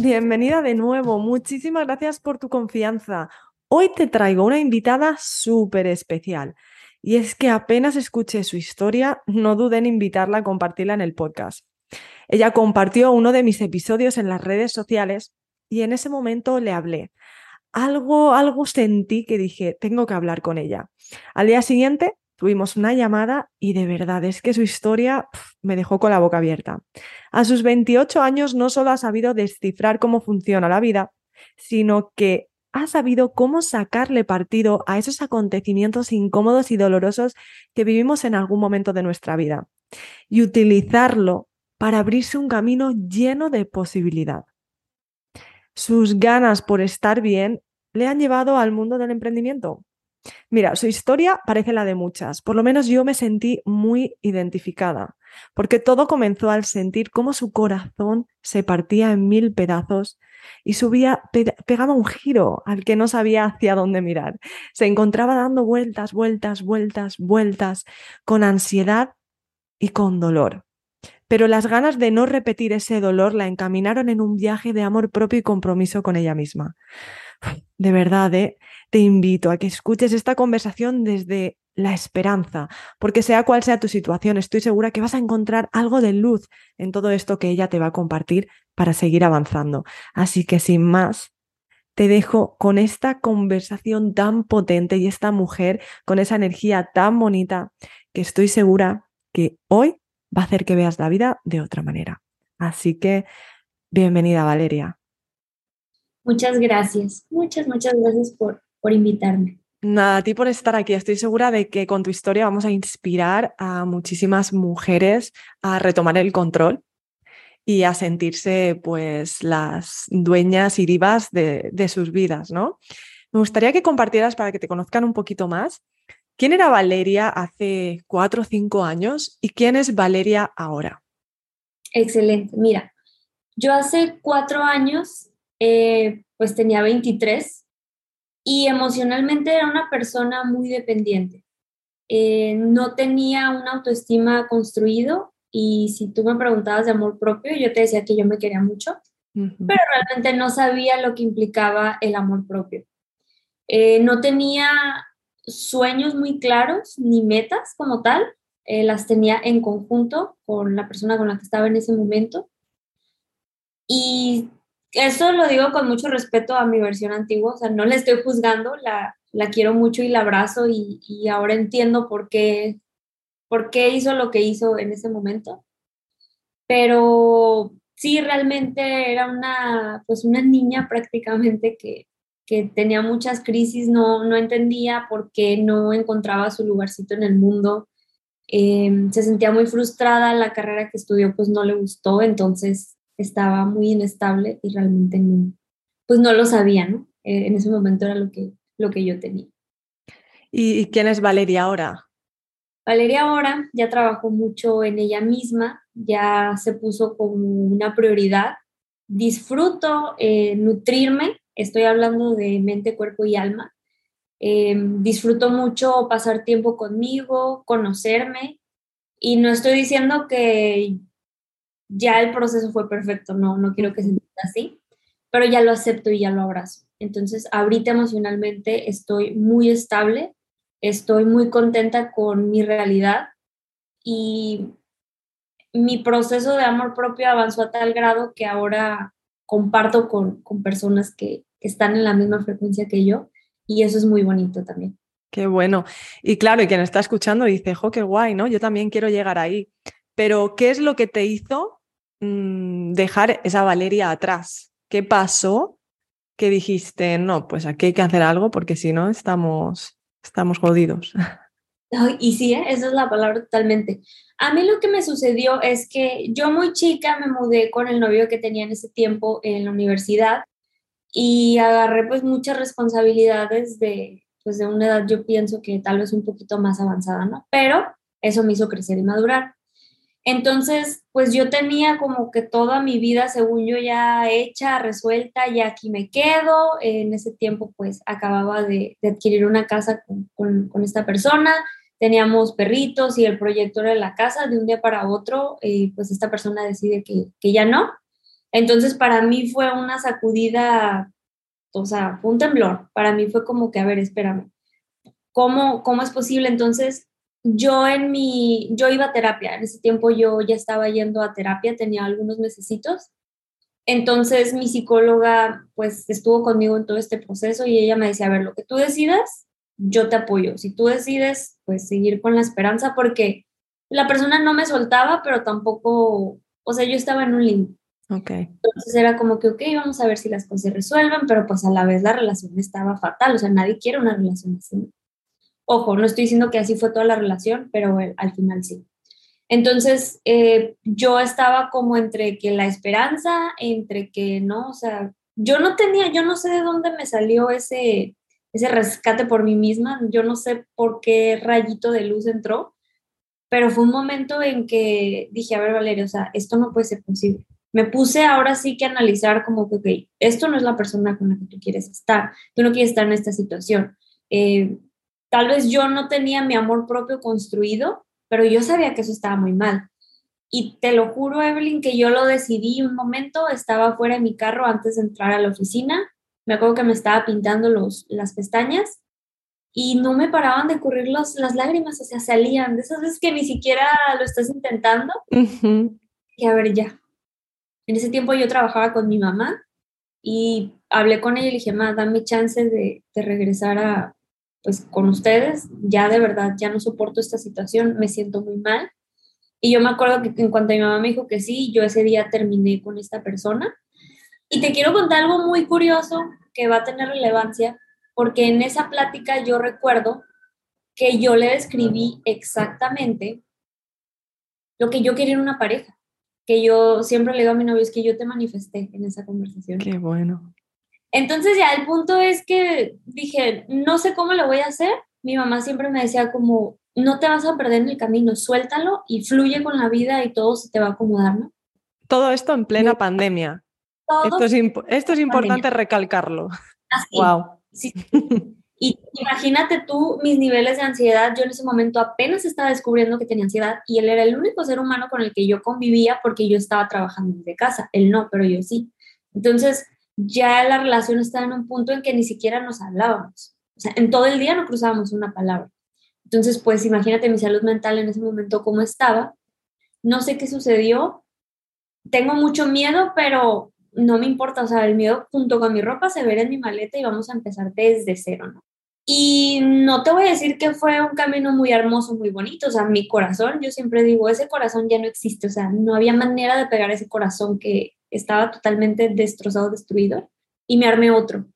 Bienvenida de nuevo, muchísimas gracias por tu confianza. Hoy te traigo una invitada súper especial y es que apenas escuché su historia, no dudé en invitarla a compartirla en el podcast. Ella compartió uno de mis episodios en las redes sociales y en ese momento le hablé. Algo, algo sentí que dije, tengo que hablar con ella. Al día siguiente Tuvimos una llamada y de verdad es que su historia me dejó con la boca abierta. A sus 28 años no solo ha sabido descifrar cómo funciona la vida, sino que ha sabido cómo sacarle partido a esos acontecimientos incómodos y dolorosos que vivimos en algún momento de nuestra vida y utilizarlo para abrirse un camino lleno de posibilidad. Sus ganas por estar bien le han llevado al mundo del emprendimiento, Mira, su historia parece la de muchas, por lo menos yo me sentí muy identificada, porque todo comenzó al sentir cómo su corazón se partía en mil pedazos y subía, pegaba un giro al que no sabía hacia dónde mirar. Se encontraba dando vueltas, vueltas, vueltas, vueltas, con ansiedad y con dolor. Pero las ganas de no repetir ese dolor la encaminaron en un viaje de amor propio y compromiso con ella misma. De verdad, ¿eh? te invito a que escuches esta conversación desde la esperanza, porque sea cual sea tu situación, estoy segura que vas a encontrar algo de luz en todo esto que ella te va a compartir para seguir avanzando. Así que sin más, te dejo con esta conversación tan potente y esta mujer con esa energía tan bonita que estoy segura que hoy va a hacer que veas la vida de otra manera. Así que, bienvenida Valeria. Muchas gracias, muchas, muchas gracias por, por invitarme. Nada, a ti por estar aquí. Estoy segura de que con tu historia vamos a inspirar a muchísimas mujeres a retomar el control y a sentirse pues las dueñas y divas de, de sus vidas, ¿no? Me gustaría que compartieras para que te conozcan un poquito más. ¿Quién era Valeria hace cuatro o cinco años y quién es Valeria ahora? Excelente. Mira, yo hace cuatro años eh, pues tenía 23 y emocionalmente era una persona muy dependiente. Eh, no tenía una autoestima construido y si tú me preguntabas de amor propio, yo te decía que yo me quería mucho, pero realmente no sabía lo que implicaba el amor propio. Eh, no tenía sueños muy claros ni metas como tal, eh, las tenía en conjunto con la persona con la que estaba en ese momento. Y eso lo digo con mucho respeto a mi versión antigua, o sea, no la estoy juzgando, la, la quiero mucho y la abrazo y, y, ahora entiendo por qué, por qué hizo lo que hizo en ese momento. Pero sí, realmente era una, pues una niña prácticamente que, que tenía muchas crisis, no, no entendía por qué no encontraba su lugarcito en el mundo. Em, se sentía muy frustrada, la carrera que estudió pues no le gustó, entonces estaba muy inestable y realmente no, pues no lo sabía, ¿no? Eh, en ese momento era lo que, lo que yo tenía. ¿Y quién es Valeria ahora? Valeria ahora ya trabajó mucho en ella misma, ya se puso como una prioridad. Disfruto eh, nutrirme, estoy hablando de mente, cuerpo y alma. Eh, disfruto mucho pasar tiempo conmigo, conocerme y no estoy diciendo que ya el proceso fue perfecto, no, no quiero que se entienda así, pero ya lo acepto y ya lo abrazo. Entonces, ahorita emocionalmente estoy muy estable, estoy muy contenta con mi realidad y mi proceso de amor propio avanzó a tal grado que ahora comparto con, con personas que, están en la misma frecuencia que yo Y eso es muy bonito también. Qué bueno. Y claro, y quien está escuchando dice, jo, qué guay, ¿no? Yo también quiero llegar ahí. Pero, ¿qué es lo que te hizo mm, dejar esa Valeria atrás? ¿Qué pasó que dijiste, no, pues aquí hay que hacer algo porque si no estamos, estamos jodidos? y sí, ¿eh? esa es la palabra totalmente. A mí lo que me sucedió es que yo muy chica me mudé con el novio que tenía en ese tiempo en la universidad y agarré pues muchas responsabilidades de, pues de una edad yo pienso que tal vez un poquito más avanzada, ¿no? Pero eso me hizo crecer y madurar. Entonces, pues yo tenía como que toda mi vida, según yo, ya hecha, resuelta, ya aquí me quedo. En ese tiempo, pues acababa de, adquirir una casa con, esta persona, teníamos perritos y el proyecto era la casa. De un día para otro, eh, pues esta persona decide que, que ya no. Entonces, para mí fue una sacudida, o sea, un temblor. Para mí fue como que, a ver, espérame, ¿cómo, cómo es posible? Entonces, yo en mi, yo iba a terapia, en ese tiempo yo ya estaba yendo a terapia, tenía algunos necesitos. Entonces mi psicóloga pues estuvo conmigo en todo este proceso y ella me decía, a ver, lo que tú decidas, yo te apoyo. Si tú decides, pues seguir con la esperanza porque la persona no me soltaba, pero tampoco, o sea, yo estaba en un limbo. Okay. Entonces era como que, ok, vamos a ver si las cosas se resuelven, pero pues a la vez la relación estaba fatal, o sea, nadie quiere una relación así. Ojo, no estoy diciendo que así fue toda la relación, pero al final sí. Entonces, eh, yo estaba como entre que la esperanza, entre que no, o sea, yo no tenía, yo no sé de dónde me salió ese, ese rescate por mí misma, yo no sé por qué rayito de luz entró, pero fue un momento en que dije, a ver, Valeria, o sea, esto no puede ser posible. Me puse ahora sí que a analizar como que, ok, esto no es la persona con la que tú quieres estar, tú no quieres estar en esta situación. Eh, Tal vez yo no tenía mi amor propio construido, pero yo sabía que eso estaba muy mal. Y te lo juro, Evelyn, que yo lo decidí un momento, estaba fuera de mi carro antes de entrar a la oficina, me acuerdo que me estaba pintando los, las pestañas y no me paraban de correr las lágrimas, o sea, salían, de esas veces que ni siquiera lo estás intentando. Y a ver, ya. En ese tiempo yo trabajaba con mi mamá y hablé con ella y le dije, mamá, dame chance de, de regresar a, pues con ustedes, ya de verdad, ya no soporto esta situación, me siento muy mal. Y yo me acuerdo que en cuanto mi mamá me dijo que sí, yo ese día terminé con esta persona. Y te quiero contar algo muy curioso que va a tener relevancia, porque en esa plática yo recuerdo que yo le describí exactamente lo que yo quería en una pareja, que yo siempre le digo a mi novio, es que yo te manifesté en esa conversación. Qué bueno. Entonces ya el punto es que dije, no sé cómo lo voy a hacer. Mi mamá siempre me decía como, no te vas a perder en el camino, suéltalo y fluye con la vida y todo se te va a acomodar, ¿no? Todo esto en plena pandemia. esto, es esto es, importante recalcarlo. Así. Wow. Y imagínate tú mis niveles de ansiedad. Yo en ese momento apenas estaba descubriendo que tenía ansiedad y él era el único ser humano con el que yo convivía porque yo estaba trabajando desde casa. Él no, pero yo sí. Entonces, ya la relación estaba en un punto en que ni siquiera nos hablábamos. O sea, en todo el día no cruzábamos una palabra. Entonces, pues imagínate mi salud mental en ese momento cómo estaba. No sé qué sucedió. Tengo mucho miedo, pero no me importa. O sea, el miedo junto con mi ropa se verá en mi maleta y vamos a empezar desde cero, ¿no? Y no te voy a decir que fue un camino muy hermoso, muy bonito. O sea, mi corazón, yo siempre digo, ese corazón ya no existe. O sea, no había manera de pegar ese corazón que, estaba totalmente destrozado, destruido, y me armé otro.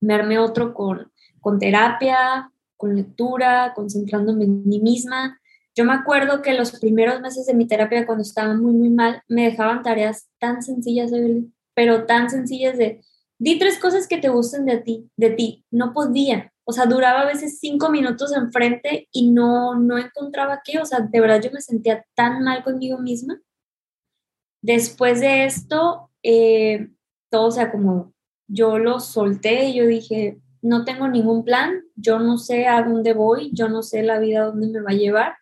Me armé otro con, con terapia, con lectura, concentrándome en mí misma. Yo me acuerdo que los primeros meses de mi terapia, cuando estaba muy, muy mal, me dejaban tareas tan sencillas, pero tan sencillas de, di tres cosas que te gusten de ti, de ti. No podía. O sea, duraba a veces cinco minutos enfrente y no, no encontraba qué. O sea, de verdad yo me sentía tan mal conmigo misma Después de esto, eh, todo se acomodó. Yo lo solté y yo dije, no tengo ningún plan, yo no sé a dónde voy, yo no sé la vida dónde me va a llevar,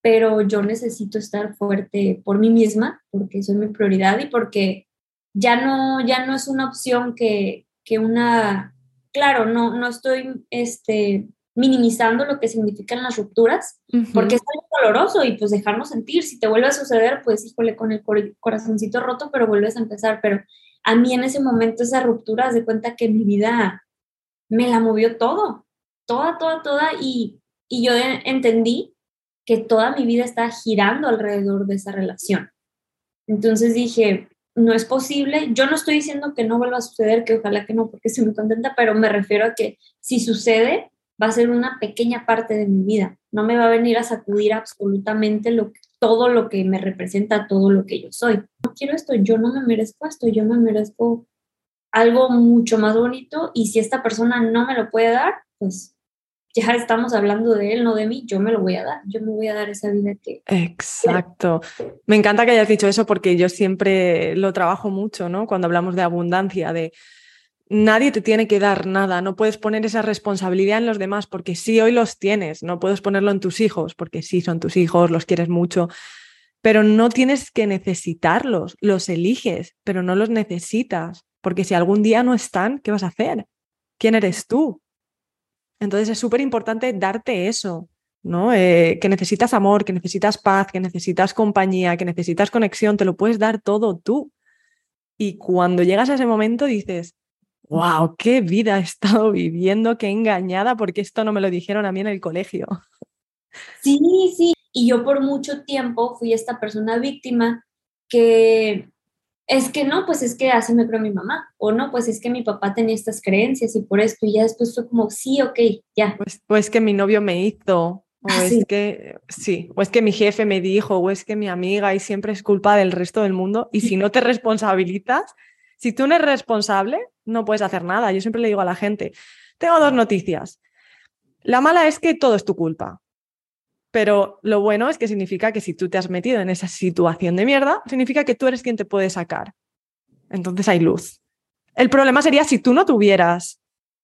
pero yo necesito estar fuerte por mí misma, porque soy mi prioridad y porque ya no, ya no es una opción que, que una, claro, no, no estoy este, minimizando lo que significan las rupturas, porque es algo doloroso y pues dejarnos sentir, si te vuelve a suceder, pues híjole, con el corazoncito roto, pero vuelves a empezar, pero a mí en ese momento esa ruptura, de cuenta que mi vida me la movió todo, toda, toda, toda, y, y yo entendí que toda mi vida está girando alrededor de esa relación. Entonces dije, no es posible. Yo no estoy diciendo que no vuelva a suceder, que ojalá que no, porque estoy muy contenta, pero me refiero a que si sucede, va a ser una pequeña parte de mi vida. No me va a venir a sacudir absolutamente lo, todo lo que me representa, todo lo que yo soy. No quiero esto, yo no me merezco esto, yo me merezco algo mucho más bonito y si esta persona no me lo puede dar, pues ya estamos hablando de él, no de mí, yo me lo voy a dar, yo me voy a dar esa vida que... Exacto. Me encanta que hayas dicho eso porque yo siempre lo trabajo mucho, ¿no? Cuando hablamos de abundancia, de nadie te tiene que dar nada, no puedes poner esa responsabilidad en los demás porque sí hoy los tienes, no puedes ponerlo en tus hijos porque sí son tus hijos, los quieres mucho, pero no tienes que necesitarlos, los eliges, pero no los necesitas, porque si algún día no están, ¿qué vas a hacer? ¿Quién eres tú? Entonces es súper importante darte eso, ¿no? Eh, que necesitas amor, que necesitas paz, que necesitas compañía, que necesitas conexión, te lo puedes dar todo tú. Y cuando llegas a ese momento dices, wow, qué vida he estado viviendo, qué engañada, porque esto no me lo dijeron a mí en el colegio. Sí, sí, y yo por mucho tiempo fui esta persona víctima que es que no, pues es que así me creó mi mamá, o no, pues es que mi papá tenía estas creencias y por esto, y ya después fue como, sí, ok, ya. Pues, pues que mi novio me hizo, o ah, es que, sí, o es que mi jefe me dijo, o es que mi amiga, y siempre es culpa del resto del mundo, y si no te responsabilizas, si tú no eres responsable, no puedes hacer nada. Yo siempre le digo a la gente, tengo dos noticias. La mala es que todo es tu culpa. Pero lo bueno es que significa que si tú te has metido en esa situación de mierda, significa que tú eres quien te puede sacar. Entonces hay luz. El problema sería si tú no tuvieras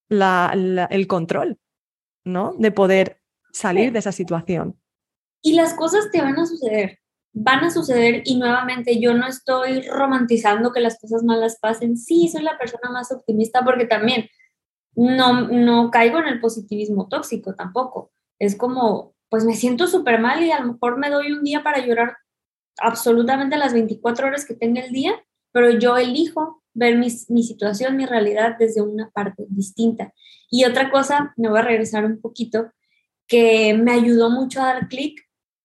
el control, ¿no? De poder salir de esa situación. Y las cosas te van a suceder, van a suceder y nuevamente yo no estoy romantizando que las cosas malas pasen. Sí, soy la persona más optimista porque también no, no caigo en el positivismo tóxico tampoco. Es como, pues me siento súper mal y a lo mejor me doy un día para llorar absolutamente las 24 horas que tenga el día, pero yo elijo ver mi, mi situación, mi realidad desde una parte distinta. Y otra cosa, me voy a regresar un poquito, que me ayudó mucho a dar clic,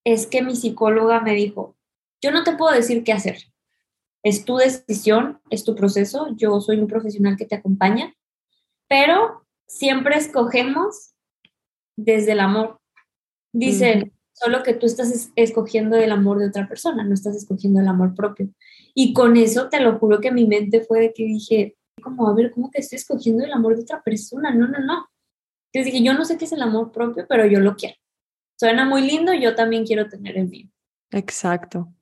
es que mi psicóloga me dijo, yo no te puedo decir qué hacer. Es tu decisión, es tu proceso, yo soy un profesional que te acompaña, pero siempre escogemos desde el amor, Dicen, solo que tú estás escogiendo el amor de otra persona, no estás escogiendo el amor propio. Y con eso te lo juro que mi mente fue de que dije, como, a ver, ¿cómo que estoy escogiendo el amor de otra persona? No, no, no. Entonces dije, yo no sé qué es el amor propio, pero yo lo quiero. Suena muy lindo, yo también quiero tener el mío. Exacto.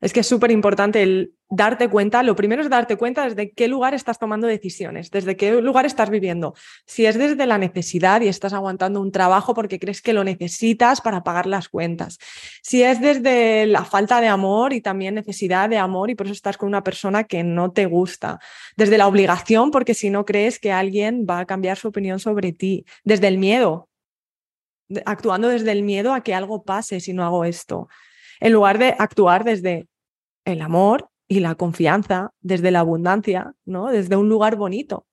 Es que es súper importante el darte cuenta. Lo primero es darte cuenta desde qué lugar estás tomando decisiones, desde qué lugar estás viviendo. Si es desde la necesidad y estás aguantando un trabajo porque crees que lo necesitas para pagar las cuentas. Si es desde la falta de amor y también necesidad de amor y por eso estás con una persona que no te gusta. Desde la obligación porque si no crees que alguien va a cambiar su opinión sobre ti. Desde el miedo. Actuando desde el miedo a que algo pase si no hago esto en lugar de actuar desde el amor y la confianza, desde la abundancia, ¿no? Desde un lugar bonito.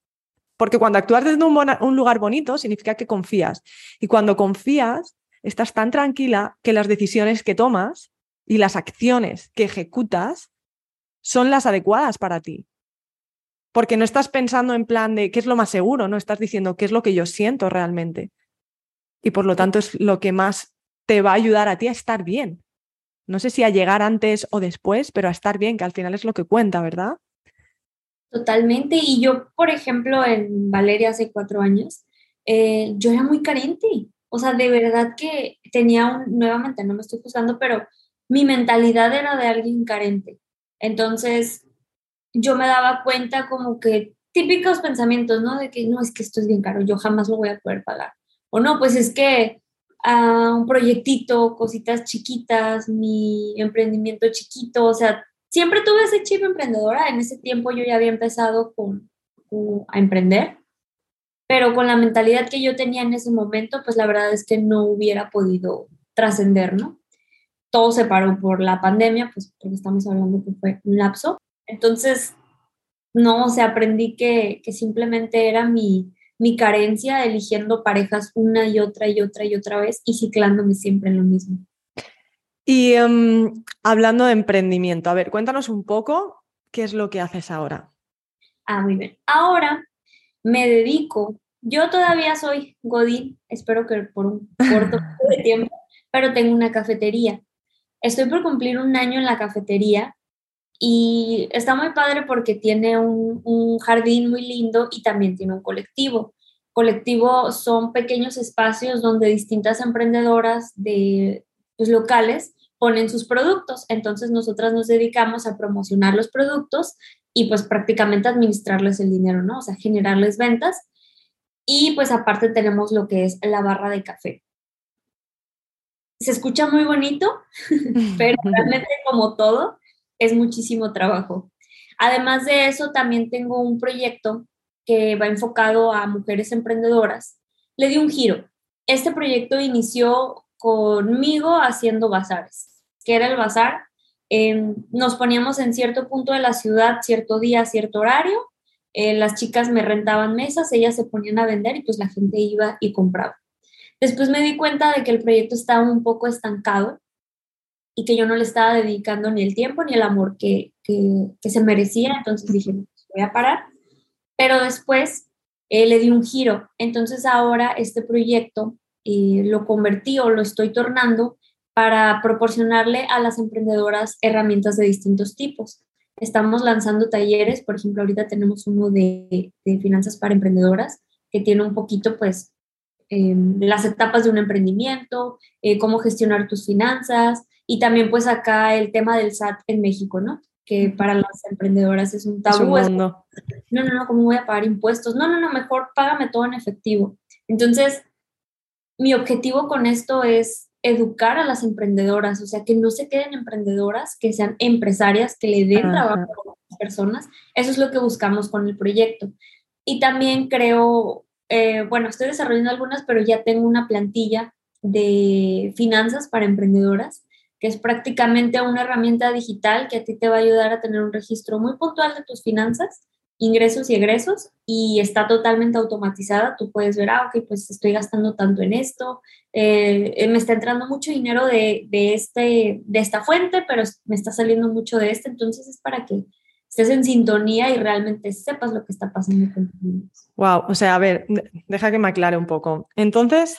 Porque cuando actúas desde un, lugar bonito significa que confías. Y cuando confías, estás tan tranquila que las decisiones que tomas y las acciones que ejecutas son las adecuadas para ti. Porque no estás pensando en plan de qué es lo más seguro, no estás diciendo qué es lo que yo siento realmente. Y por lo tanto es lo que más te va a ayudar a ti a estar bien no sé si a llegar antes o después, pero a estar bien, que al final es lo que cuenta, ¿verdad? Totalmente. Y yo, por ejemplo, en Valeria hace cuatro años, eh, yo era muy carente. O sea, de verdad que tenía un, nuevamente, no me estoy juzgando, pero mi mentalidad era de alguien carente. Entonces, yo me daba cuenta como que típicos pensamientos, ¿no? De que no, es que esto es bien caro, yo jamás lo voy a poder pagar. O no, pues es que a un proyectito, cositas chiquitas, mi emprendimiento chiquito, o sea, siempre tuve ese chip emprendedora. En ese tiempo yo ya había empezado con, a emprender, pero con la mentalidad que yo tenía en ese momento, pues la verdad es que no hubiera podido trascender, ¿no? Todo se paró por la pandemia, pues porque estamos hablando que fue un lapso. Entonces, no, o sea, aprendí que, que simplemente era mi, mi carencia eligiendo parejas una y otra y otra y otra vez y ciclándome siempre en lo mismo. Y em, hablando de emprendimiento, a ver, cuéntanos un poco qué es lo que haces ahora. Ah, muy bien. Ahora me dedico, yo todavía soy Godín, espero que por un corto de tiempo, pero tengo una cafetería. Estoy por cumplir un año en la cafetería y está muy padre porque tiene un, un, jardín muy lindo y también tiene un colectivo. Colectivo son pequeños espacios donde distintas emprendedoras de pues, locales ponen sus productos. Entonces nosotras nos dedicamos a promocionar los productos y pues prácticamente administrarles el dinero, ¿no? O sea, generarles ventas. Y pues aparte tenemos lo que es la barra de café. Se escucha muy bonito, pero realmente como todo, es muchísimo trabajo. Además de eso, también tengo un proyecto que va enfocado a mujeres emprendedoras. Le di un giro. Este proyecto inició conmigo haciendo bazares, que era el bazar. nos poníamos en cierto punto de la ciudad, cierto día, cierto horario. Eh, las chicas me rentaban mesas, ellas se ponían a vender y pues la gente iba y compraba. Después me di cuenta de que el proyecto estaba un poco estancado y que yo no le estaba dedicando ni el tiempo ni el amor que, que, se merecía. Entonces dije, pues, voy a parar. Pero después eh, le di un giro. Entonces ahora este proyecto eh, lo convertí o lo estoy tornando para proporcionarle a las emprendedoras herramientas de distintos tipos. Estamos lanzando talleres, por ejemplo, ahorita tenemos uno de, de finanzas para emprendedoras que tiene un poquito, pues, em, las etapas de un emprendimiento, eh, cómo gestionar tus finanzas, y también pues acá el tema del SAT en México, ¿no? Que para las emprendedoras es un tabú. no, no, no, ¿cómo voy a pagar impuestos? No, no, no, mejor págame todo en efectivo. Entonces, mi objetivo con esto es educar a las emprendedoras, o sea, que no se queden emprendedoras, que sean empresarias, que le den trabajo a las personas. Eso es lo que buscamos con el proyecto. Y también creo, eh, bueno, estoy desarrollando algunas, pero ya tengo una plantilla de finanzas para emprendedoras que es prácticamente una herramienta digital que a ti te va a ayudar a tener un registro muy puntual de tus finanzas, ingresos y egresos, y está totalmente automatizada. Tú puedes ver, ah, ok, pues estoy gastando tanto en esto, eh, eh, me está entrando mucho dinero de, de, este, de esta fuente, pero me está saliendo mucho de este, entonces es para que estés en sintonía y realmente sepas lo que está pasando con Wow, o sea, a ver, deja que me aclare un poco. Entonces,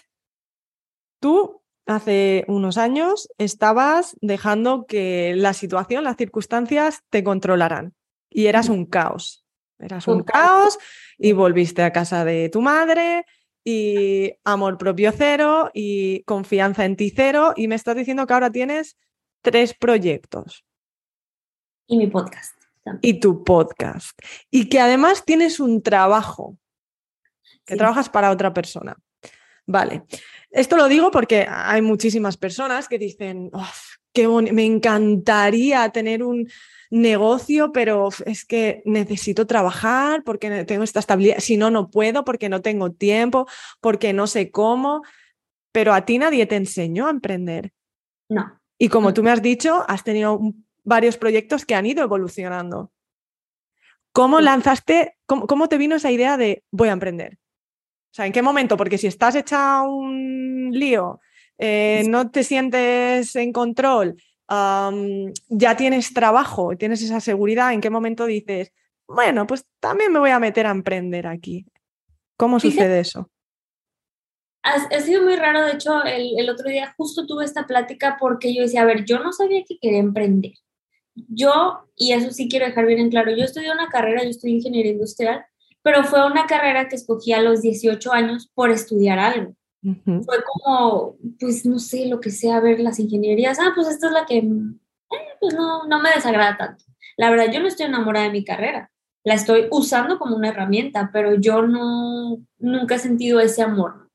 tú hace unos años estabas dejando que la situación, las circunstancias te controlaran y eras un caos. Eras un caos y volviste a casa de tu madre y amor propio cero y confianza en ti cero y me estás diciendo que ahora tienes tres proyectos. Y mi podcast. Y tu podcast. Y que además tienes un trabajo, que trabajas para otra persona. Vale. Esto lo digo porque hay muchísimas personas que dicen, qué me encantaría tener un negocio, pero es que necesito trabajar porque tengo esta estabilidad. Si no, no puedo porque no tengo tiempo, porque no sé cómo. Pero a ti nadie te enseñó a emprender. No. Y como tú me has dicho, has tenido varios proyectos que han ido evolucionando. ¿Cómo lanzaste, cómo te vino esa idea de voy a emprender? O sea, ¿en qué momento? Porque si estás hecha un lío, eh, no te sientes en control, ya tienes trabajo, tienes esa seguridad, ¿en qué momento dices, bueno, pues también me voy a meter a emprender aquí? ¿Cómo sucede eso? Ha, sido muy raro, de hecho, el, el, otro día justo tuve esta plática porque yo decía, a ver, yo no sabía que quería emprender. Yo, y eso sí quiero dejar bien en claro, yo estudié una carrera, yo estudié ingeniería industrial, pero fue una carrera que escogí a los 18 años por estudiar algo. Fue como, pues no sé, lo que sea, ver las ingenierías, ah, pues esta es la que, eh, pues no, no me desagrada tanto. La verdad, yo no estoy enamorada de mi carrera, la estoy usando como una herramienta, pero yo no, nunca he sentido ese amor.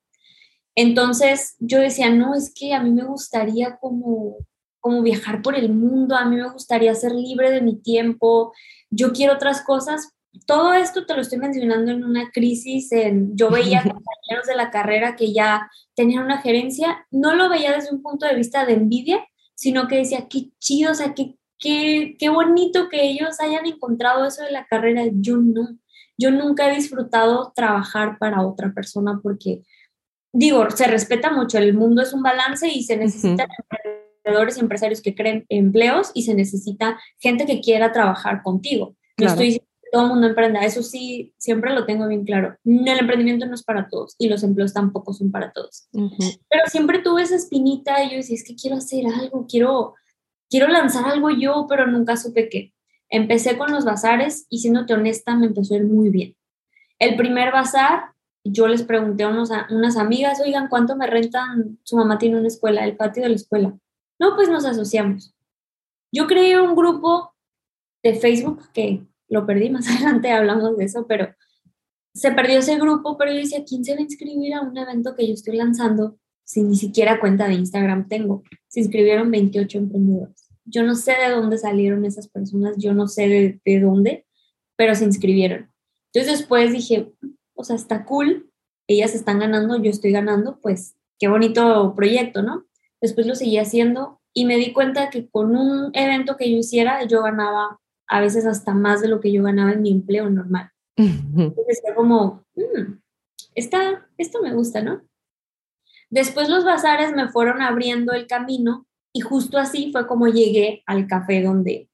Entonces yo decía, no, es que a mí me gustaría como, como viajar por el mundo, a mí me gustaría ser libre de mi tiempo, yo quiero otras cosas, todo esto te lo estoy mencionando en una crisis, en, yo veía compañeros de la carrera que ya tenían una gerencia, no lo veía desde un punto de vista de envidia, sino que decía, qué chido, o sea, qué, qué, qué bonito que ellos hayan encontrado eso de la carrera, yo no. yo nunca he disfrutado trabajar para otra persona porque, digo, se respeta mucho, el mundo es un balance y se necesitan emprendedores y empresarios que creen empleos y se necesita gente que quiera trabajar contigo. No estoy todo el mundo emprenda, eso sí, siempre lo tengo bien claro. El emprendimiento no es para todos y los empleos tampoco son para todos. Pero siempre tuve esa espinita y yo decía, es que quiero hacer algo, quiero, quiero lanzar algo yo, pero nunca supe qué. Empecé con los bazares y siéndote honesta, me empezó a ir muy bien. El primer bazar, yo les pregunté a, unos, unas amigas, oigan, ¿cuánto me rentan? Su mamá tiene una escuela, el patio de la escuela. No, pues nos asociamos. Yo creé un grupo de Facebook que lo perdí, más adelante hablamos de eso, pero se perdió ese grupo, pero yo decía, ¿quién se va a inscribir a un evento que yo estoy lanzando si ni siquiera cuenta de Instagram tengo? Se inscribieron 28 emprendedores. Yo no sé de dónde salieron esas personas, yo no sé de, dónde, pero se inscribieron. Entonces después dije, o sea, está cool, ellas están ganando, yo estoy ganando, pues qué bonito proyecto, ¿no? Después lo seguí haciendo y me di cuenta que con un evento que yo hiciera, yo ganaba a veces hasta más de lo que yo ganaba en mi empleo normal. Entonces era como, mm, esto me gusta, ¿no? Después los bazares me fueron abriendo el camino y justo así fue como llegué al café donde,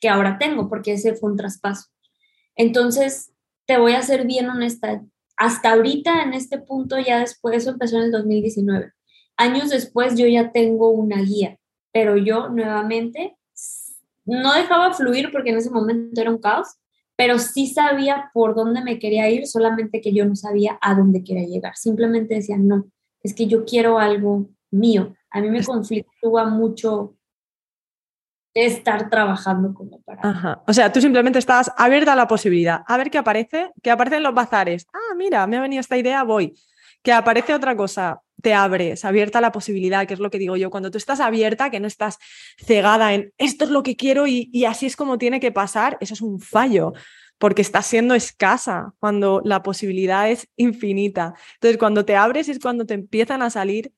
que ahora tengo, porque ese fue un traspaso. Entonces, te voy a ser bien honesta, hasta ahorita en este punto, ya después, eso empezó en el 2019. Años después yo ya tengo una guía, pero yo nuevamente no dejaba fluir porque en ese momento era un caos, pero sí sabía por dónde me quería ir, solamente que yo no sabía a dónde quería llegar. Simplemente decía, no, es que yo quiero algo mío, a mí me conflictúa mucho estar trabajando como para. Ajá. O sea, tú simplemente estás abierta a la posibilidad. A ver qué aparece, que aparecen los bazares. Ah, mira, me ha venido esta idea, voy. Que aparece otra cosa, te abres, abierta la posibilidad, que es lo que digo yo. Cuando tú estás abierta, que no estás cegada en esto es lo que quiero y, y así es como tiene que pasar, eso es un fallo porque estás siendo escasa cuando la posibilidad es infinita. Entonces, cuando te abres es cuando te empiezan a salir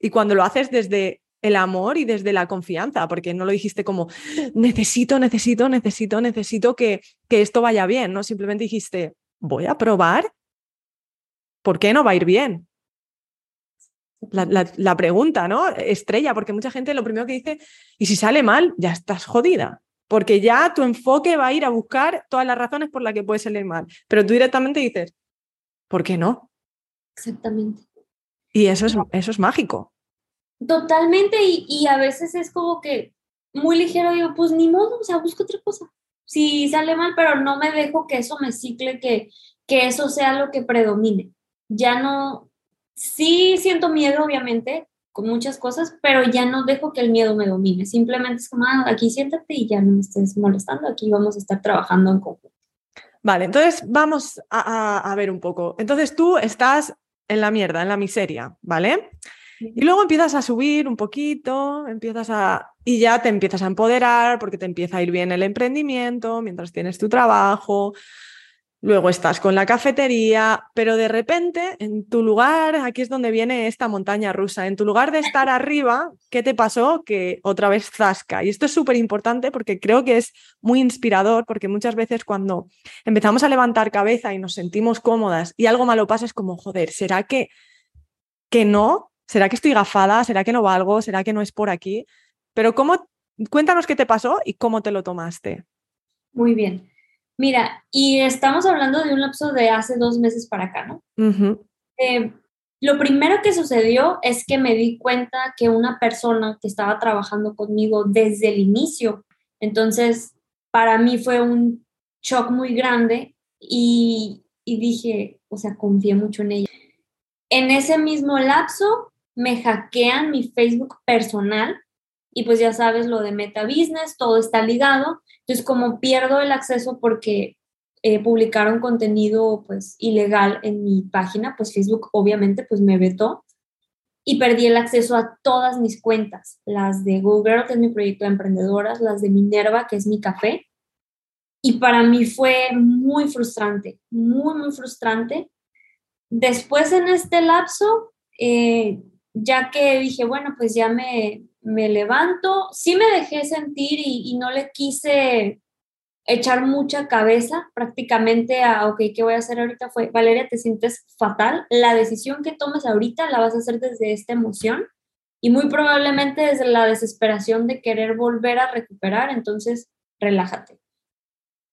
y cuando lo haces desde el amor y desde la confianza, porque no lo dijiste como necesito, necesito, necesito, necesito que, que esto vaya bien, ¿no? Simplemente dijiste, voy a probar, ¿por qué no va a ir bien? La, la, pregunta, ¿no? Estrella, porque mucha gente lo primero que dice, y si sale mal, ya estás jodida, porque ya tu enfoque va a ir a buscar todas las razones por las que puede salir mal, pero tú directamente dices, ¿por qué no? Exactamente. Y eso es, eso es mágico. Totalmente, y, a veces es como que muy ligero, digo, pues ni modo, o sea, busco otra cosa. Si sale mal, pero no me dejo que eso me cicle, que, que eso sea lo que predomine. Ya no, sí siento miedo, obviamente, con muchas cosas, pero ya no dejo que el miedo me domine. Simplemente es como, ah, aquí siéntate y ya no me estés molestando, aquí vamos a estar trabajando en conjunto. Vale, entonces vamos a, a ver un poco. Entonces tú estás en la mierda, en la miseria, ¿vale? Y luego empiezas a subir un poquito, empiezas a y ya te empiezas a empoderar porque te empieza a ir bien el emprendimiento mientras tienes tu trabajo. Luego estás con la cafetería, pero de repente en tu lugar, aquí es donde viene esta montaña rusa, en tu lugar de estar arriba, ¿qué te pasó? Que otra vez zasca. Y esto es súper importante porque creo que es muy inspirador, porque muchas veces cuando empezamos a levantar cabeza y nos sentimos cómodas y algo malo pasa es como, joder, ¿será que, que no? ¿Será que estoy gafada? ¿Será que no valgo? ¿Será que no es por aquí? Pero ¿cómo? Cuéntanos qué te pasó y cómo te lo tomaste. Muy bien. Mira, y estamos hablando de un lapso de hace dos meses para acá, ¿no? Eh, lo primero que sucedió es que me di cuenta que una persona que estaba trabajando conmigo desde el inicio, entonces para mí fue un shock muy grande y, y dije, o sea, confié mucho en ella. En ese mismo lapso me hackean mi Facebook personal y pues ya sabes lo de Meta Business, todo está ligado. Entonces, como pierdo el acceso porque eh, publicaron contenido pues ilegal en mi página, pues Facebook obviamente pues me vetó y perdí el acceso a todas mis cuentas, las de Google, que es mi proyecto de emprendedoras, las de Minerva, que es mi café. Y para mí fue muy frustrante, muy, muy frustrante. Después en este lapso, eh, ya que dije, bueno, pues ya me, me levanto, sí me dejé sentir y, no le quise echar mucha cabeza prácticamente a, ok, ¿qué voy a hacer ahorita? Fue, Valeria, te sientes fatal, la decisión que tomes ahorita la vas a hacer desde esta emoción y muy probablemente desde la desesperación de querer volver a recuperar, entonces relájate.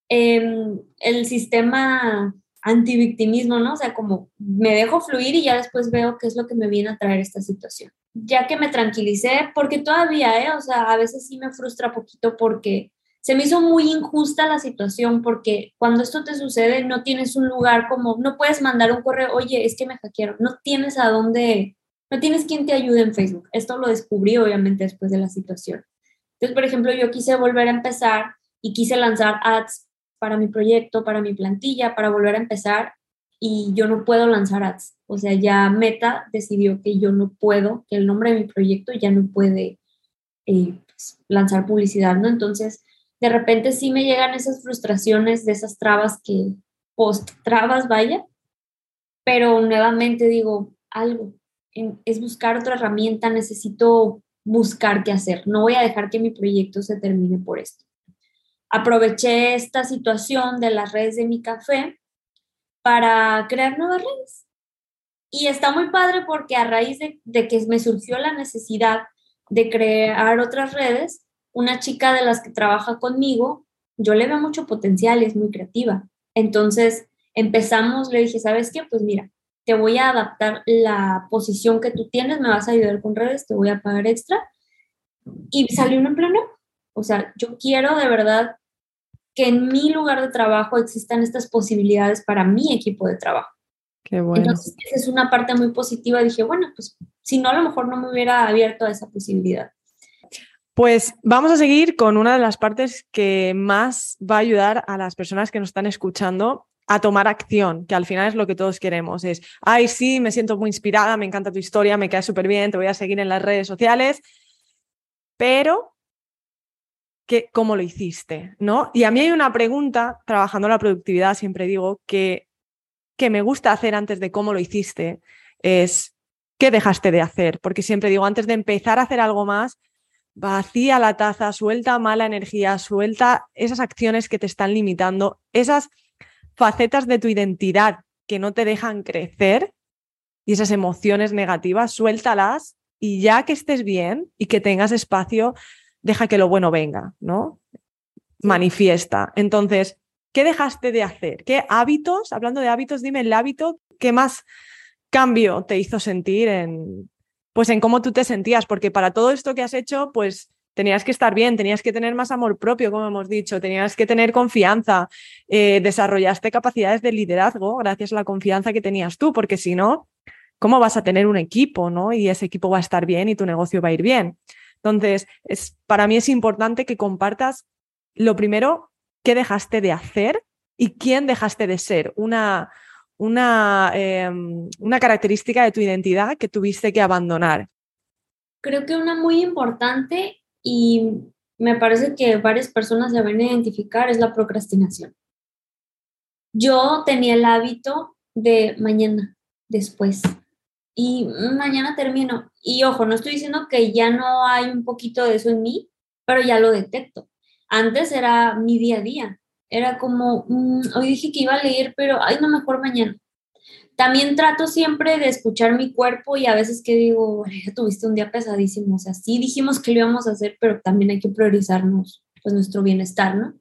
Em, el sistema antivictimismo, ¿no? O sea, como me dejo fluir y ya después veo qué es lo que me viene a traer esta situación. Ya que me tranquilicé, porque todavía, ¿eh? O sea, a veces sí me frustra poquito porque se me hizo muy injusta la situación porque cuando esto te sucede no tienes un lugar como, no puedes mandar un correo, oye, es que me hackearon, no tienes a dónde, no tienes quien te ayude en Facebook. Esto lo descubrí obviamente después de la situación. Entonces, por ejemplo, yo quise volver a empezar y quise lanzar ads para mi proyecto, para mi plantilla, para volver a empezar y yo no puedo lanzar ads. O sea, ya Meta decidió que yo no puedo, que el nombre de mi proyecto ya no puede eh, pues, lanzar publicidad, ¿no? Entonces, de repente sí me llegan esas frustraciones de esas trabas que post trabas vaya, pero nuevamente digo algo, es buscar otra herramienta, necesito buscar qué hacer, no voy a dejar que mi proyecto se termine por esto. Aproveché esta situación de las redes de mi café para crear nuevas redes. Y está muy padre porque a raíz de, que me surgió la necesidad de crear otras redes, una chica de las que trabaja conmigo, yo le veo mucho potencial, es muy creativa. Entonces empezamos, le dije, ¿sabes qué? Pues mira, te voy a adaptar la posición que tú tienes, me vas a ayudar con redes, te voy a pagar extra. Y salió un empleo O sea, yo quiero de verdad que en mi lugar de trabajo existan estas posibilidades para mi equipo de trabajo. Qué bueno. Entonces, esa es una parte muy positiva. Dije, bueno, pues si no, a lo mejor no me hubiera abierto a esa posibilidad. Pues vamos a seguir con una de las partes que más va a ayudar a las personas que nos están escuchando a tomar acción, que al final es lo que todos queremos. Es, ay, sí, me siento muy inspirada, me encanta tu historia, me cae súper bien, te voy a seguir en las redes sociales, pero que, ¿cómo lo hiciste? ¿no? Y a mí hay una pregunta, trabajando la productividad, siempre digo, que, que me gusta hacer antes de cómo lo hiciste, es, ¿qué dejaste de hacer? Porque siempre digo, antes de empezar a hacer algo más, vacía la taza, suelta mala energía, suelta esas acciones que te están limitando, esas facetas de tu identidad que no te dejan crecer y esas emociones negativas, suéltalas y ya que estés bien y que tengas espacio, deja que lo bueno venga, ¿no? Manifiesta. Entonces, ¿qué dejaste de hacer? ¿Qué hábitos, hablando de hábitos, dime el hábito que más cambio te hizo sentir en, pues en cómo tú te sentías, porque para todo esto que has hecho, pues tenías que estar bien, tenías que tener más amor propio, como hemos dicho, tenías que tener confianza, eh, desarrollaste capacidades de liderazgo gracias a la confianza que tenías tú, porque si no, ¿cómo vas a tener un equipo, no? Y ese equipo va a estar bien y tu negocio va a ir bien. Entonces, es, para mí es importante que compartas lo primero, qué dejaste de hacer y quién dejaste de ser. Una, una, em, una característica de tu identidad que tuviste que abandonar? Creo que una muy importante y me parece que varias personas la ven a identificar es la procrastinación. Yo tenía el hábito de mañana, después, y mañana termino. Y ojo, no estoy diciendo que ya no hay un poquito de eso en mí, pero ya lo detecto. Antes era mi día a día. Era como, mm, hoy dije que iba a leer, pero, ay, no, mejor mañana. También trato siempre de escuchar mi cuerpo y a veces que digo, tuviste un día pesadísimo, o sea, sí dijimos que lo íbamos a hacer, pero también hay que priorizarnos, pues, nuestro bienestar, ¿no?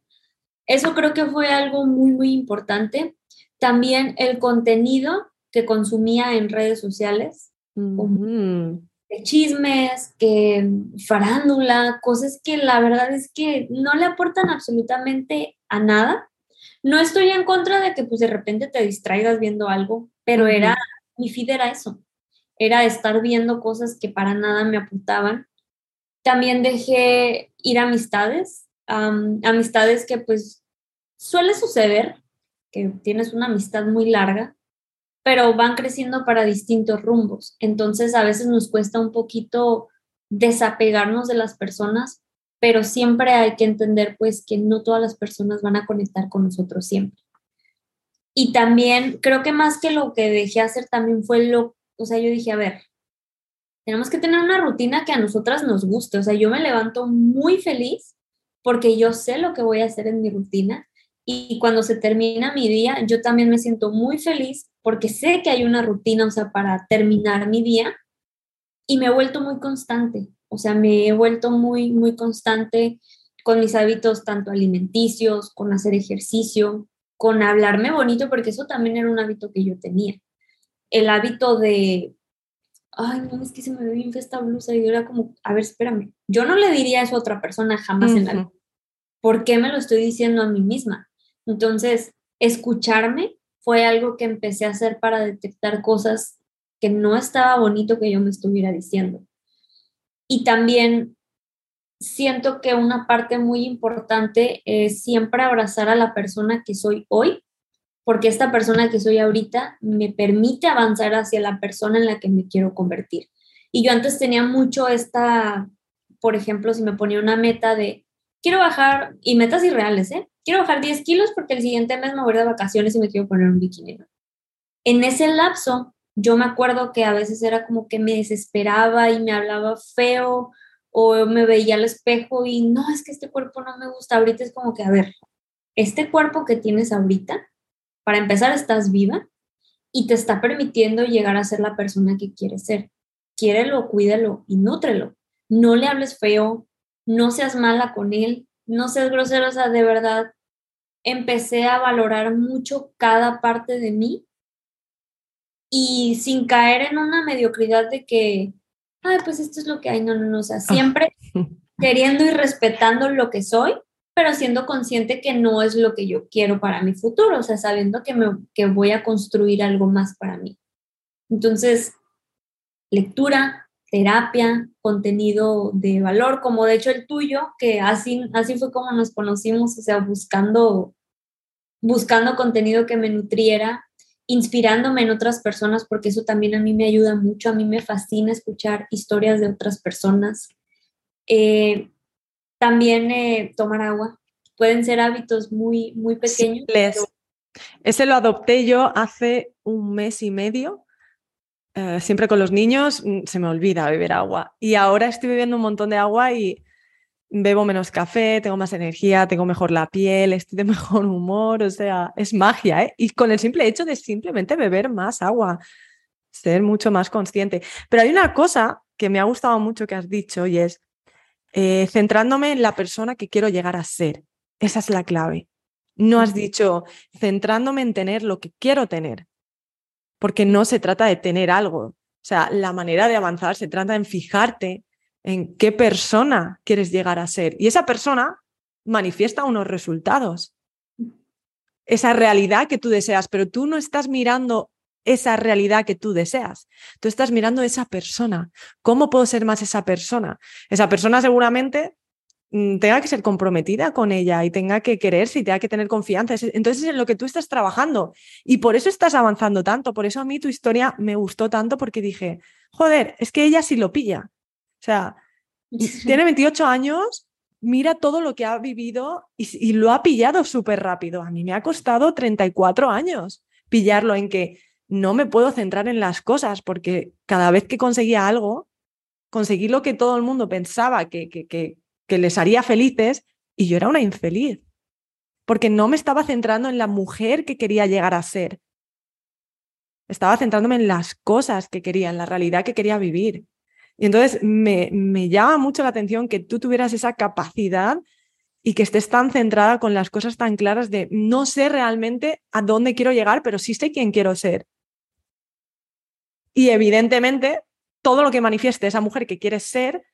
Eso creo que fue algo muy, muy importante. También el contenido que consumía en redes sociales, chismes, que farándula, cosas que la verdad es que no le aportan absolutamente a nada. No estoy en contra de que pues de repente te distraigas viendo algo, pero era, mi feed era eso, era estar viendo cosas que para nada me apuntaban. También dejé ir amistades, amistades que pues suele suceder, que tienes una amistad muy larga, pero van creciendo para distintos rumbos. Entonces a veces nos cuesta un poquito desapegarnos de las personas, pero siempre hay que entender pues que no todas las personas van a conectar con nosotros siempre. Y también creo que más que lo que dejé hacer también fue lo, o sea, yo dije, a ver, tenemos que tener una rutina que a nosotras nos guste, o sea, yo me levanto muy feliz porque yo sé lo que voy a hacer en mi rutina y cuando se termina mi día, yo también me siento muy feliz porque sé que hay una rutina, o sea, para terminar mi día y me he vuelto muy constante, o sea, me he vuelto muy, muy constante con mis hábitos tanto alimenticios, con hacer ejercicio, con hablarme bonito, porque eso también era un hábito que yo tenía. El hábito de, ay, no, es que se me ve bien esta blusa y yo era como, a ver, espérame, yo no le diría eso a otra persona jamás en la vida. ¿Por qué me lo estoy diciendo a mí misma? Entonces, escucharme fue algo que empecé a hacer para detectar cosas que no estaba bonito que yo me estuviera diciendo. Y también siento que una parte muy importante es siempre abrazar a la persona que soy hoy, porque esta persona que soy ahorita me permite avanzar hacia la persona en la que me quiero convertir. Y yo antes tenía mucho esta, por ejemplo, si me ponía una meta de, quiero bajar, y metas irreales, ¿eh? Quiero bajar 10 kilos porque el siguiente mes me voy de vacaciones y me quiero poner un bikini. En ese lapso, yo me acuerdo que a veces era como que me desesperaba y me hablaba feo o me veía al espejo y no, es que este cuerpo no me gusta. Ahorita es como que, a ver, este cuerpo que tienes ahorita, para empezar, estás viva y te está permitiendo llegar a ser la persona que quieres ser. Quiérelo, cuídalo y nútrelo. No le hables feo, no seas mala con él, no seas grosero, o sea, de verdad, empecé a valorar mucho cada parte de mí y sin caer en una mediocridad de que ay, pues esto es lo que hay, no, no, no, o sea, siempre queriendo y respetando lo que soy, pero siendo consciente que no es lo que yo quiero para mi futuro, o sea, sabiendo que, me, que voy a construir algo más para mí. Entonces, lectura, terapia, contenido de valor, como de hecho el tuyo, que así, así fue como nos conocimos, o sea, buscando, buscando contenido que me nutriera inspirándome en otras personas, porque eso también a mí me ayuda mucho, a mí me fascina escuchar historias de otras personas. Eh, también eh, tomar agua. Pueden ser hábitos muy, muy pequeños. Ese lo adopté yo hace un mes y medio. Eh, siempre con los niños mm, se me olvida beber agua. Y ahora estoy bebiendo un montón de agua y bebo menos café, tengo más energía, tengo mejor la piel, estoy de mejor humor, o sea, es magia, ¿eh? Y con el simple hecho de simplemente beber más agua, ser mucho más consciente. Pero hay una cosa que me ha gustado mucho que has dicho y es eh, centrándome en la persona que quiero llegar a ser. Esa es la clave. No has dicho centrándome en tener lo que quiero tener, porque no se trata de tener algo. O sea, la manera de avanzar se trata en fijarte en qué persona quieres llegar a ser. Y esa persona manifiesta unos resultados, esa realidad que tú deseas, pero tú no estás mirando esa realidad que tú deseas. Tú estás mirando esa persona. ¿Cómo puedo ser más esa persona? Esa persona seguramente tenga que ser comprometida con ella y tenga que quererse y tenga que tener confianza. Entonces es en lo que tú estás trabajando y por eso estás avanzando tanto. Por eso a mí tu historia me gustó tanto porque dije, joder, es que ella sí lo pilla. O sea, tiene 28 años, mira todo lo que ha vivido y, lo ha pillado súper rápido. A mí me ha costado 34 años pillarlo en que no me puedo centrar en las cosas porque cada vez que conseguía algo, conseguí lo que todo el mundo pensaba que, que, que, que les haría felices y yo era una infeliz porque no me estaba centrando en la mujer que quería llegar a ser. Estaba centrándome en las cosas que quería, en la realidad que quería vivir. Y entonces me, me llama mucho la atención que tú tuvieras esa capacidad y que estés tan centrada con las cosas tan claras de no sé realmente a dónde quiero llegar, pero sí sé quién quiero ser. Y evidentemente, todo lo que manifieste esa mujer que quieres ser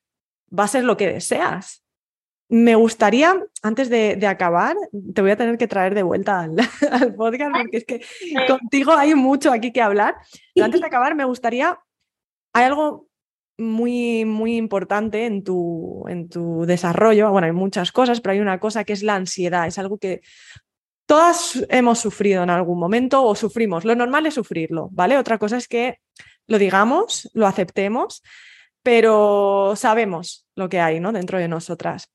va a ser lo que deseas. Me gustaría, antes de, de acabar, te voy a tener que traer de vuelta al, al, podcast porque es que contigo hay mucho aquí que hablar. Pero antes de acabar, me gustaría, hay algo muy, muy importante en tu, en tu desarrollo. Bueno, hay muchas cosas, pero hay una cosa que es la ansiedad. Es algo que todas hemos sufrido en algún momento o sufrimos. Lo normal es sufrirlo, ¿vale? Otra cosa es que lo digamos, lo aceptemos, pero sabemos lo que hay ¿no? dentro de nosotras.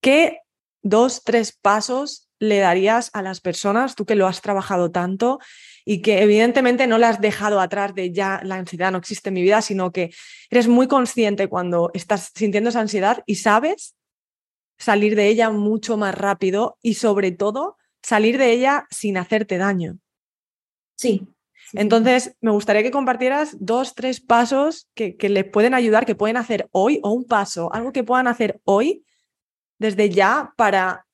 ¿Qué dos, tres pasos le darías a las personas, tú que lo has trabajado tanto y que evidentemente no la has dejado atrás de ya la ansiedad no existe en mi vida, sino que eres muy consciente cuando estás sintiendo esa ansiedad y sabes salir de ella mucho más rápido y sobre todo salir de ella sin hacerte daño. Sí. Entonces, me gustaría que compartieras dos, tres pasos que, que les pueden ayudar, que pueden hacer hoy, o un paso, algo que puedan hacer hoy, desde ya, para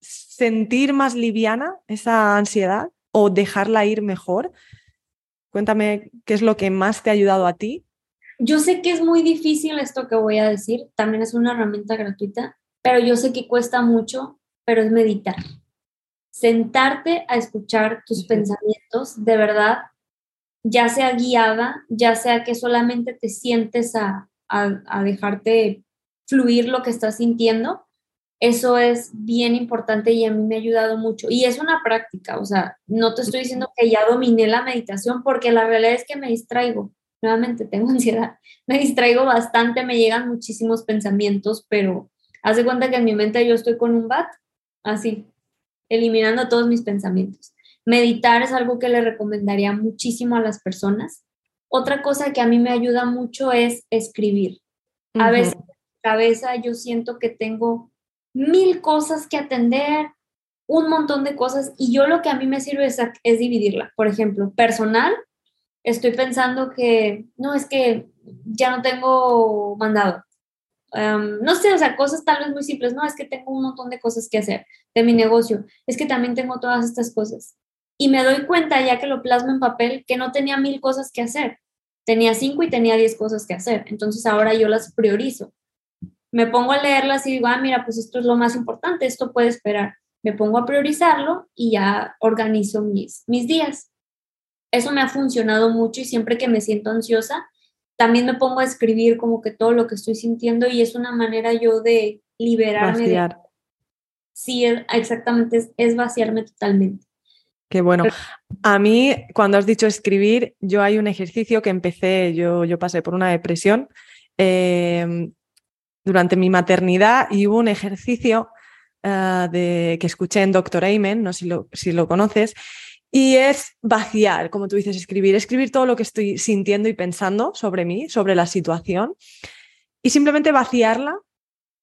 sentir más liviana esa ansiedad o dejarla ir mejor. Cuéntame qué es lo que más te ha ayudado a ti. Yo sé que es muy difícil esto que voy a decir, también es una herramienta gratuita, pero yo sé que cuesta mucho, pero es meditar. Sentarte a escuchar tus pensamientos, de verdad, ya sea guiada, ya sea que solamente te sientes a, a dejarte fluir lo que estás sintiendo, eso es bien importante y a mí me ha ayudado mucho. Y es una práctica, o sea, no te estoy diciendo que ya dominé la meditación porque la realidad es que me distraigo. Nuevamente tengo ansiedad, me distraigo bastante, me llegan muchísimos pensamientos, pero haz de cuenta que en mi mente yo estoy con un bat, así, eliminando todos mis pensamientos. Meditar es algo que le recomendaría muchísimo a las personas. Otra cosa que a mí me ayuda mucho es escribir. A veces en mi cabeza yo siento que tengo mil cosas que atender, un montón de cosas, y yo lo que a mí me sirve es, es dividirla. Por ejemplo, personal, estoy pensando que, no, es que ya no tengo mandado. no sé, o sea, cosas tal vez muy simples, no, es que tengo un montón de cosas que hacer de mi negocio, es que también tengo todas estas cosas. Y me doy cuenta, ya que lo plasmo en papel, que no tenía mil cosas que hacer, tenía cinco y tenía diez cosas que hacer. Entonces ahora yo las priorizo me pongo a leerlas y digo, ah, mira, pues esto es lo más importante, esto puede esperar. Me pongo a priorizarlo y ya organizo mis, mis días. Eso me ha funcionado mucho y siempre que me siento ansiosa, también me pongo a escribir como que todo lo que estoy sintiendo y es una manera yo de liberarme. Vaciar. Sí, exactamente, es, vaciarme totalmente. Qué bueno. A mí, cuando has dicho escribir, yo hay un ejercicio que empecé, yo, yo pasé por una depresión eh, durante mi maternidad y hubo un ejercicio eh, de, que escuché en Doctor Amen, no sé si lo, si lo conoces, y es vaciar, como tú dices, escribir, escribir todo lo que estoy sintiendo y pensando sobre mí, sobre la situación, y simplemente vaciarla,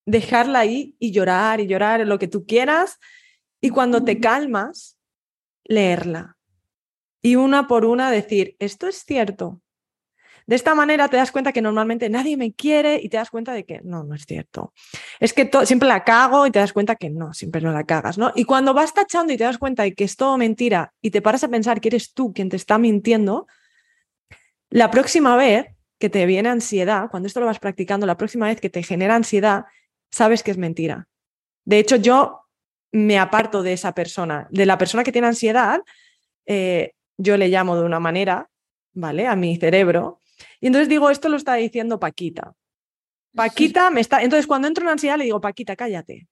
dejarla ahí y llorar y llorar lo que tú quieras, y cuando te calmas, leerla. Y una por una decir, esto es cierto, de esta manera te das cuenta que normalmente nadie me quiere y te das cuenta de que no, no es cierto. Es que siempre la cago y te das cuenta que no, siempre no la cagas, ¿no? Y cuando vas tachando y te das cuenta de que es todo mentira y te paras a pensar que eres tú quien te está mintiendo, la próxima vez que te viene ansiedad, cuando esto lo vas practicando, la próxima vez que te genera ansiedad, sabes que es mentira. De hecho, yo me aparto de esa persona, de la persona que tiene ansiedad, eh, yo le llamo de una manera, ¿vale? A mi cerebro, y entonces digo, esto lo está diciendo Paquita. Paquita me está. Entonces, cuando entro en ansiedad, le digo, Paquita, cállate.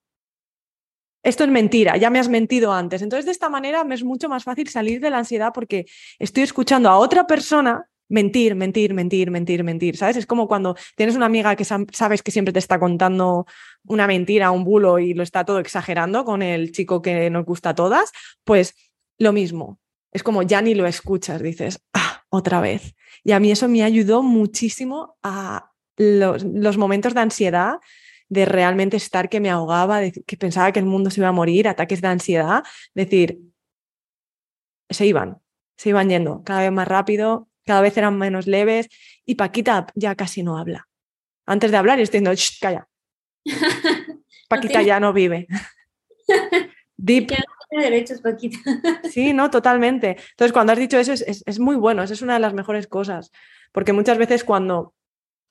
Esto es mentira, ya me has mentido antes. Entonces, de esta manera me es mucho más fácil salir de la ansiedad porque estoy escuchando a otra persona mentir, mentir, mentir, mentir, mentir. ¿Sabes? Es como cuando tienes una amiga que sabes que siempre te está contando una mentira, un bulo y lo está todo exagerando con el chico que nos gusta a todas. Pues lo mismo. Es como ya ni lo escuchas, dices, ah, otra vez. Y a mí eso me ayudó muchísimo a los, momentos de ansiedad, de realmente estar que me ahogaba, que pensaba que el mundo se iba a morir, ataques de ansiedad, decir, se iban, se iban yendo cada vez más rápido, cada vez eran menos leves y Paquita ya casi no habla. Antes de hablar, estoy diciendo, calla. Paquita ya no vive. Deep, derechos, Paquita. Sí, no, totalmente. Entonces, cuando has dicho eso, es, muy bueno, es una de las mejores cosas, porque muchas veces cuando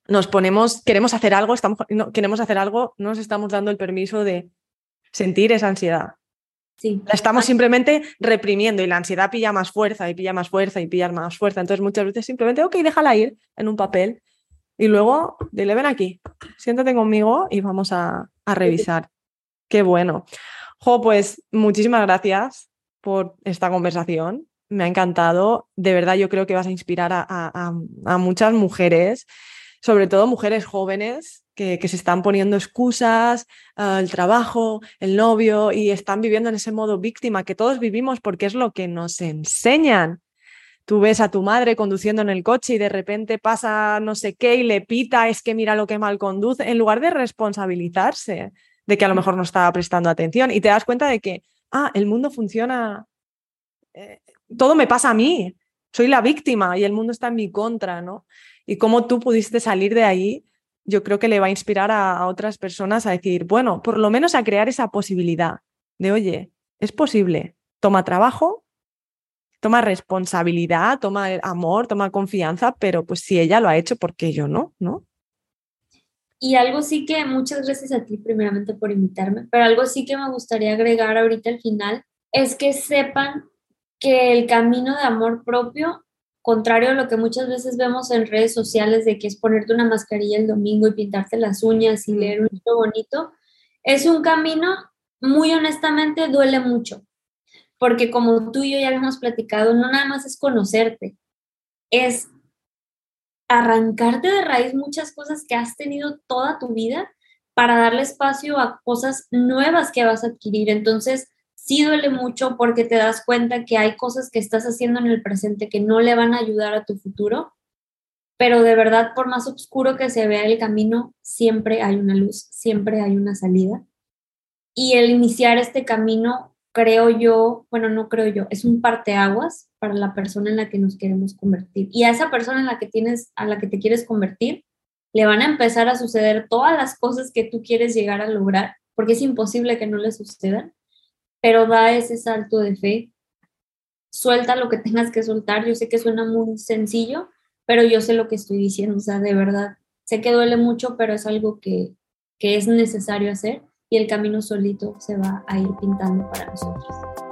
nos ponemos, queremos hacer algo, estamos, no, queremos hacer algo, no nos estamos dando el permiso de sentir esa ansiedad. Sí. La estamos simplemente reprimiendo y la ansiedad pilla más fuerza y pilla más fuerza y pilla más fuerza. Entonces muchas veces simplemente, ok, déjala ir en un papel y luego dile, ven aquí, siéntate conmigo y vamos a, a revisar. Qué bueno. Jo, pues muchísimas gracias por esta conversación. Me ha encantado. De verdad, yo creo que vas a inspirar a, muchas mujeres, sobre todo mujeres jóvenes que, se están poniendo excusas, ah, el trabajo, el novio, y están viviendo en ese modo víctima que todos vivimos porque es lo que nos enseñan. Tú ves a tu madre conduciendo en el coche y de repente pasa no sé qué y le pita, es que mira lo que mal conduce, en lugar de responsabilizarse de que a lo mejor no estaba prestando atención y te das cuenta de que, ah, el mundo funciona, eh, todo me pasa a mí, soy la víctima y el mundo está en mi contra, ¿no? Y cómo tú pudiste salir de ahí, yo creo que le va a inspirar a, otras personas a decir, bueno, por lo menos a crear esa posibilidad de, oye, es posible, toma trabajo, toma responsabilidad, toma amor, toma confianza, pero pues si ella lo ha hecho, ¿por qué yo no? ¿No? Y algo sí que, muchas gracias a ti primeramente por invitarme, pero algo sí que me gustaría agregar ahorita al final es que sepan que el camino de amor propio, contrario a lo que muchas veces vemos en redes sociales de que es ponerte una mascarilla el domingo y pintarte las uñas y leer un libro bonito, es un camino, muy honestamente, duele mucho. Porque como tú y yo ya hemos platicado, no nada más es conocerte, es arrancarte de raíz muchas cosas que has tenido toda tu vida para darle espacio a cosas nuevas que vas a adquirir. Entonces, sí duele mucho porque te das cuenta que hay cosas que estás haciendo en el presente que no le van a ayudar a tu futuro, pero de verdad, por más oscuro que se vea el camino, siempre hay una luz, siempre hay una salida. Y el iniciar este camino, creo yo, bueno, no creo yo, es un parteaguas para la persona en la que nos queremos convertir. Y a esa persona en la que tienes, a la que te quieres convertir, le van a empezar a suceder todas las cosas que tú quieres llegar a lograr, porque es imposible que no le sucedan, pero da ese salto de fe, suelta lo que tengas que soltar. Yo sé que suena muy sencillo, pero yo sé lo que estoy diciendo, o sea, de verdad, sé que duele mucho, pero es algo que, que es necesario hacer y el camino solito se va a ir pintando para nosotros.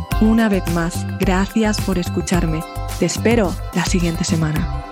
Una vez más, gracias por escucharme. Te espero la siguiente semana.